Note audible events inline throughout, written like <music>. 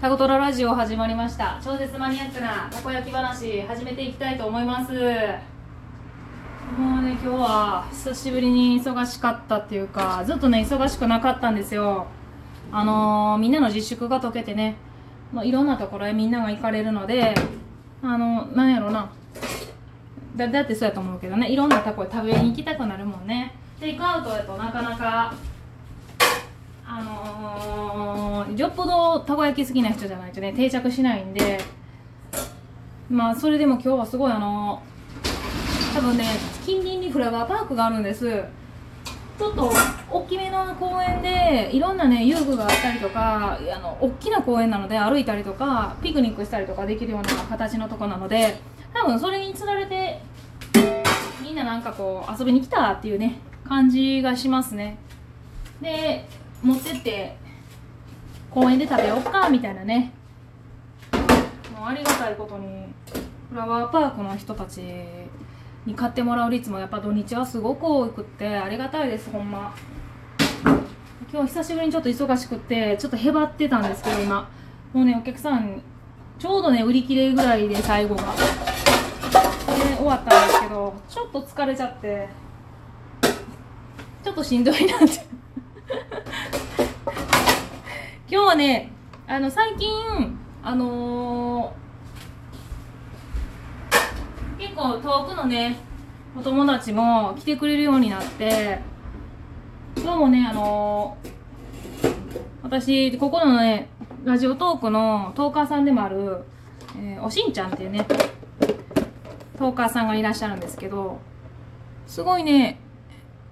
タコトララジオ始まりました。超絶マニアックなたこ焼き話始めていきたいと思います。もうね今日は久しぶりに忙しかったっていうかずっとね忙しくなかったんですよ。あのー、みんなの自粛が解けてね、まあ、いろんなところへみんなが行かれるのであのなんやろな。だだってそうやと思うけどねいろんなとこへ食べに行きたくなるもんね。テイクアウトやとなかなかあのー、よっぽどたこ焼き好きな人じゃないとね定着しないんでまあそれでも今日はすごいあのー、多分ね近隣にフラワーパークがあるんです。ちょっと大きめの公園でいろんなね遊具があったりとかあの大きな公園なので歩いたりとかピクニックしたりとかできるような形のとこなので多分それにつられてみんななんかこう遊びに来たっていうね感じがしますね。で持ってって公園で食べようかみたいなね。もうありがたいことにフラワーパークの人たちに買ってもらう率もやっぱ土日はすごく多くってありがたいですほんま。今日久しぶりにちょっと忙しくってちょっとへばってたんですけど今。もうねお客さんちょうどね売り切れぐらいで最後が。で終わったんですけどちょっと疲れちゃってちょっとしんどいなって。今日はねあの最近あのー、結構遠くのねお友達も来てくれるようになって今日もねあのー、私ここのねラジオトークのトーカーさんでもある、えー、おしんちゃんっていうねトーカーさんがいらっしゃるんですけどすごいね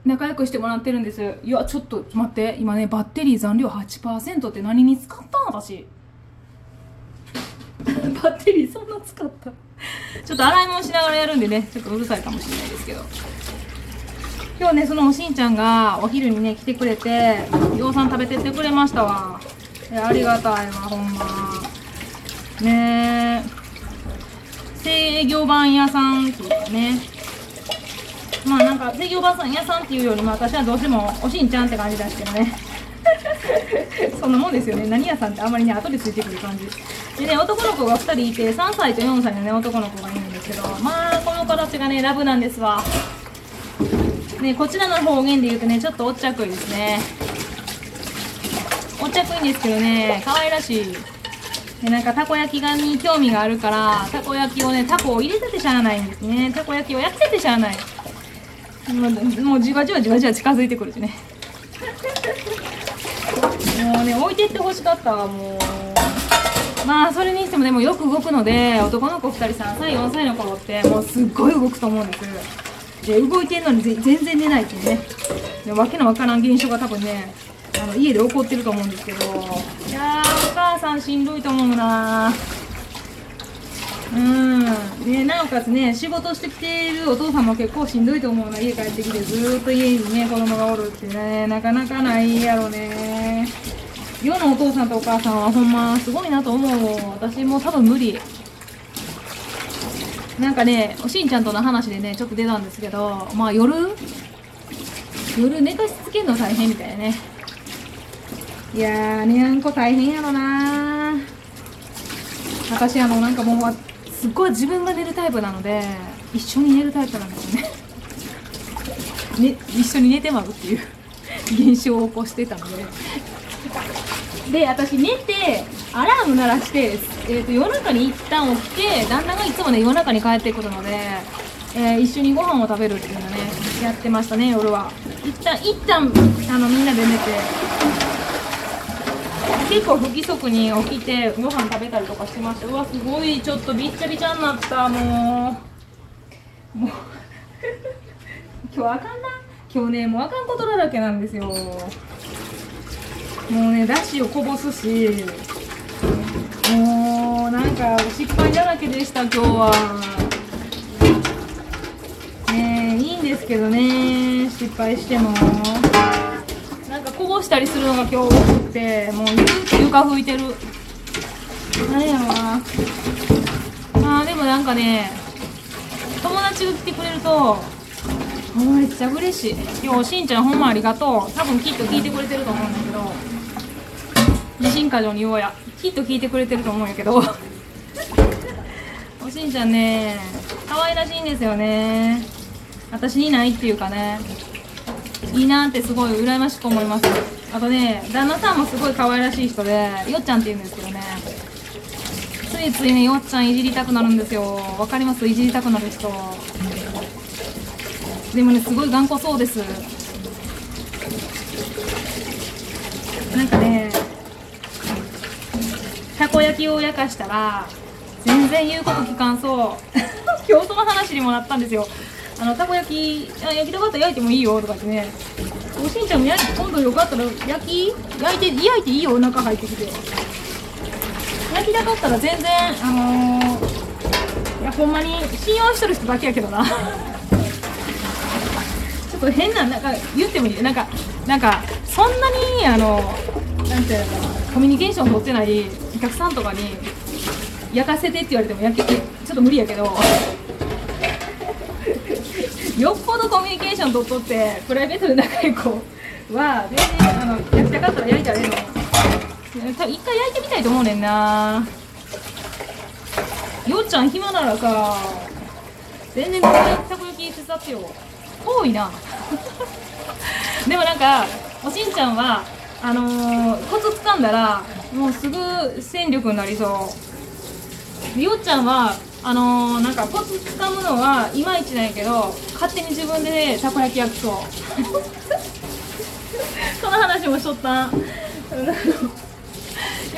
仲良くしてもらってるんです。いやちょっと待って。今ねバッテリー残量8%って何に使ったの？私。<laughs> バッテリーそんな使った？ちょっと洗い物しながらやるんでねちょっとうるさいかもしれないですけど。今日ねそのおしんちゃんがお昼にね来てくれて養蚕食べてってくれましたわ。ありがたいわほんま。ねえ。制御盤屋さんっていうかね。まあなんか制御ばさん屋さんっていうよりも私はどうしてもおしんちゃんって感じですけどね。<laughs> そんなもんですよね。何屋さんってあんまりね後でついてくる感じ。でね男の子が2人いて3歳と4歳のね男の子がいるんですけどまあこの子たちがねラブなんですわ。ねこちらの方言で言うとねちょっとおっちゃくいですね。おっちゃくいんですけどね可愛らしい。でなんかたこ焼きがに興味があるからたこ焼きをねタコを入れててしゃあないんですね。たこ焼きを焼きててしゃあない。もうじわじわじわじわ近づいてくるしね。もうね置いてってほしかったわもう。まあそれにしてもでもよく動くので男の子2人3歳4歳の頃ってもうすっごい動くと思うんです。で動いてんのに全然寝ないっていうね。でわけのわからん現象が多分ねあの家で起こってると思うんですけど。いやーお母さんしんどいと思うなうんね、なおかつね仕事してきているお父さんも結構しんどいと思うな家帰ってきてずっと家にね子供がおるってねなかなかないやろね。世のお父さんとお母さんはほんますごいなと思う私も多分無理。なんかねおしんちゃんとの話でねちょっと出たんですけどまあ夜？夜寝かしつけるの大変みたいね。いやーねあんこ大変やろな。私あのなんかもうすっごい自分が寝るタイプなので一緒に寝るタイプなんですよね。<laughs> ね一緒に寝てまうっていう。現象を起こしてたので。で私寝てアラーム鳴らして、えーと、夜中に一旦起きて旦那がいつもね夜中に帰ってくるので、えー、一緒にご飯を食べるっていうのねやってましたね夜は。一旦一旦あのみんなで寝て。結構不規則に起きてご飯食べたりとかしてました。うわすごいちょっとびっちゃびちゃになった。もうもう今日あかんな。今日ねもうあかんことだらけなんですよ。もうねだしをこぼすし。もうなんか失敗だらけでした今日は。ねえいいんですけどね失敗しても。こぼしたりするのが今日多くてもう床拭いてる。何やろなあーでもなんかね友達が来てくれるとめっちゃ嬉しい。今日しんちゃんほんまありがとう。多分きっと聞いてくれてると思うんだけど自信過剰に言おうや。きっと聞いてくれてると思うんやけど。<laughs> おしんちゃんね可愛らしいんですよね。私にないっていうかね。いいなってすごい羨ましく思います。あとね旦那さんもすごい可愛らしい人でよっちゃんって言うんですけどね。ついついねよっちゃんいじりたくなるんですよ。わかります？いじりたくなる人。でもねすごい頑固そうです。なんかねたこ焼きを焼かしたら全然言うこと聞かんそう。<laughs> 今日その話にもなったんですよ。あのたこ焼きあ焼きたかったら焼いてもいいよとかってね。おしんちゃんも焼き今度よかったら焼き焼いて焼いていいよお腹入ってきて。焼きたかったら全然あのー、いやほんまに信用してる人だけやけどな。<laughs> ちょっと変ななんか言ってもいい？なんかなんかそんなにあのなんていうのかな？コミュニケーション取ってないお客さんとかに焼かせてって言われても焼けちょっと無理やけど。よっぽどコミュニケーション取っとってプライベートで仲いい子は全然あの焼きたかったら焼いたらええの多分一回焼いてみたいと思うねんな。よっちゃん暇ならさ全然このたこ焼き手伝ってよ。遠いな。<laughs> でもなんかおしんちゃんはあのー、コツ掴んだらもうすぐ戦力になりそう。よっちゃんはあのー、なんかコツ掴むのはいまいちなんやけど勝手に自分で、ね、たこ焼き焼きそう。<laughs> その話もしとった <laughs> よ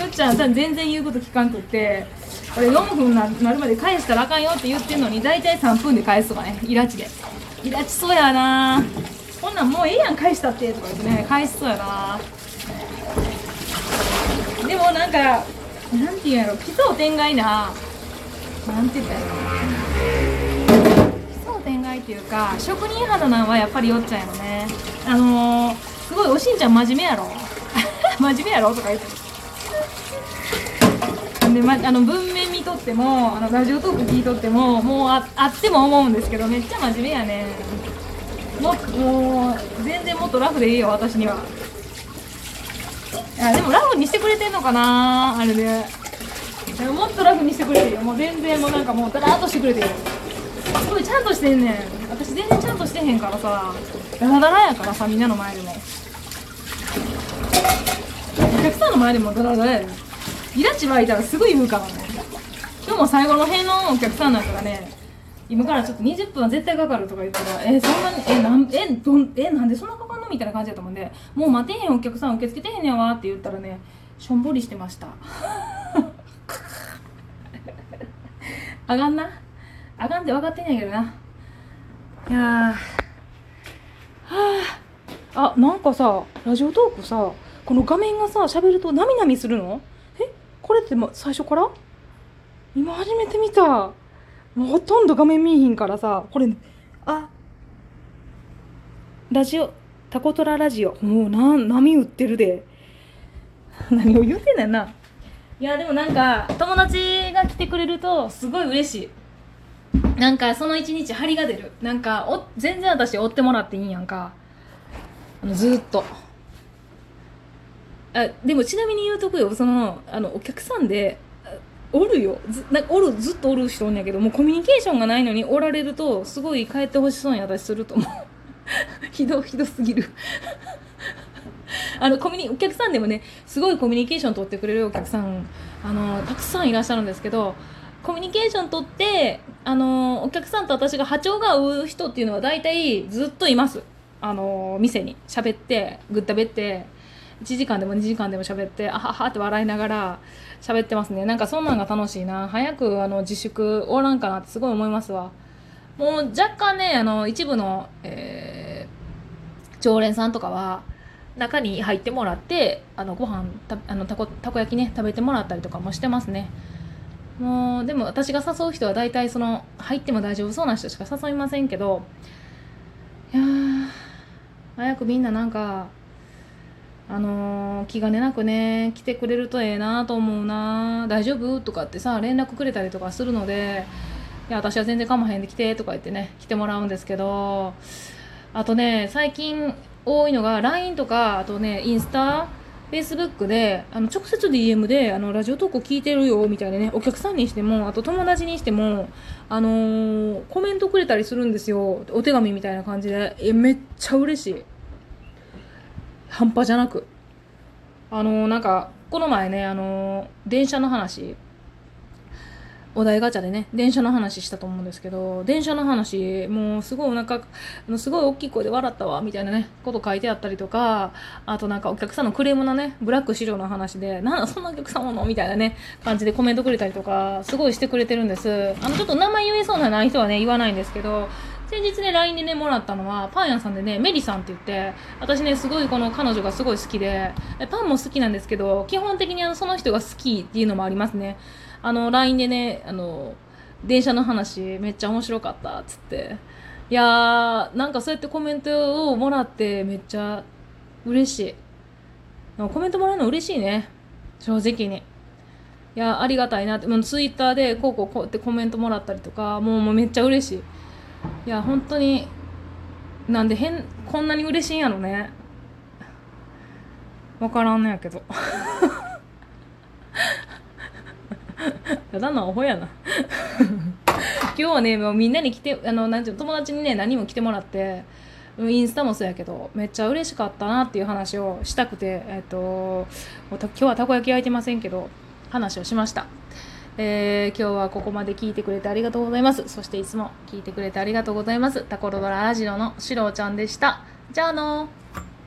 っちゃんさ全然言うこと聞かんくってこれ4分なるまで返したらあかんよって言ってんのに大体3分で返すとかね。イラチで。イラチそうやな。こんなんもうええやん返したってとか言ってね。返しそうやな。でもなんかなんていうんやろ。奇想天外ななんて言ったらいいの？奇想天外っていうか職人肌なんはやっぱりよっちゃんやろね。あのー、すごいおしんちゃん真面目やろ？<laughs> 真面目やろ？とか言って。で、ま、あの文面見とってもあのラジオトーク聞いとってももうああっても思うんですけどめっちゃ真面目やね。ももう全然もっとラフでいいよ私には。いやでもラフにしてくれてんのかなあれで。もっとラフにしてくれてよ。もう全然もうなんかもうダラーっとしてくれてよ。すごいちゃんとしてんねん。私全然ちゃんとしてへんからさ。ダラダラやからさみんなの前でも。お客さんの前でもダラダラやでイラチ湧いたらすぐ言うからね。今日も最後の辺のお客さんなんかがね今からちょっと20分は絶対かかるとか言った。らえそんなにえなんえどんえなんでそんなかかんのみたいな感じだと思うんで。もう待てへんお客さん受け付けてへんねんわって言ったらねしょんぼりしてました。<laughs> あがんな？あがんって分かってんやけどな。いやはああなんかさラジオトークさこの画面がさ喋るとなみなみするの？え？これって最初から？今初めて見た。もうほとんど画面見えひんからさこれあ。ラジオタコトララジオ。もうな波打ってるで。<laughs> 何を言うてんねんな。いやでもなんか友達が来てくれるとすごい嬉しい。なんかその一日張りが出る。なんかお全然私追ってもらっていいんやんか。あのずっと。あでもちなみに言うとくよ。そのあのお客さんでおるよ。ずなんかおるずっとおる人おんやけどもうコミュニケーションがないのにおられるとすごい帰ってほしそうに私すると思う。<laughs> ひどひどすぎる。あのコミュニお客さんでもねすごいコミュニケーション取ってくれるお客さんあのたくさんいらっしゃるんですけどコミュニケーション取ってあのお客さんと私が波長が合う人っていうのは大体ずっといます。あの店に。喋ってぐったべって1時間でも2時間でも喋ってあははって笑いながら喋ってますね。なんかそんなんが楽しいな。早くあの自粛終わらんかなってすごい思いますわ。もう若干ねあの一部の、えー、常連さんとかは中に入ってもらってあのご飯たあのたこたこ焼きね食べてもらったりとかもしてますね。もうでも私が誘う人は大体その入っても大丈夫そうな人しか誘いませんけどいや早くみんななんかあのー、気兼ねなくね来てくれるとええなと思うな大丈夫とかってさ連絡くれたりとかするのでいや私は全然かまへんで来てとか言ってね来てもらうんですけどあとね最近多いのが LINE とかあとねインスタ Facebook であの直接 DM であのラジオトーク聞いてるよみたいなねお客さんにしてもあと友達にしても、あのー、コメントくれたりするんですよお手紙みたいな感じで。えめっちゃ嬉しい。半端じゃなく。あのー、なんかこの前ねあのー、電車の話。お題ガチャでね、電車の話したと思うんですけど、電車の話、もうすごいお腹、すごい大きい声で笑ったわ、みたいなね、こと書いてあったりとか、あとなんかお客さんのクレームのね、ブラック資料の話で、なんだそんなお客さんおのみたいなね、感じでコメントくれたりとか、すごいしてくれてるんです。あの、ちょっと名前言えそうなない人はね、言わないんですけど、先日ね、LINE でね、もらったのは、パン屋さんでね、メリさんって言って、私ね、すごいこの彼女がすごい好きで、パンも好きなんですけど、基本的にあのその人が好きっていうのもありますね。あの LINE でねあの電車の話めっちゃ面白かったっつって。いやーなんかそうやってコメントをもらってめっちゃ嬉しい。コメントもらうの嬉しいね。正直に。いやありがたいなって。もうツイッターでこうこうこうってコメントもらったりとかもうもうめっちゃ嬉しい。いや本当になんで変こんなに嬉しいんやろね。分からんのやけど。ただのアホやな。<laughs> 今日はねもうみんなに来てあのなんていう友達にね何も来てもらってインスタもそうやけどめっちゃ嬉しかったなっていう話をしたくて、えっと、今日はたこ焼き焼いてませんけど話をしました、えー、今日はここまで聞いてくれてありがとうございます。そしていつも聞いてくれてありがとうございます。タコロドララジオのしろちゃんでした。じゃあのー。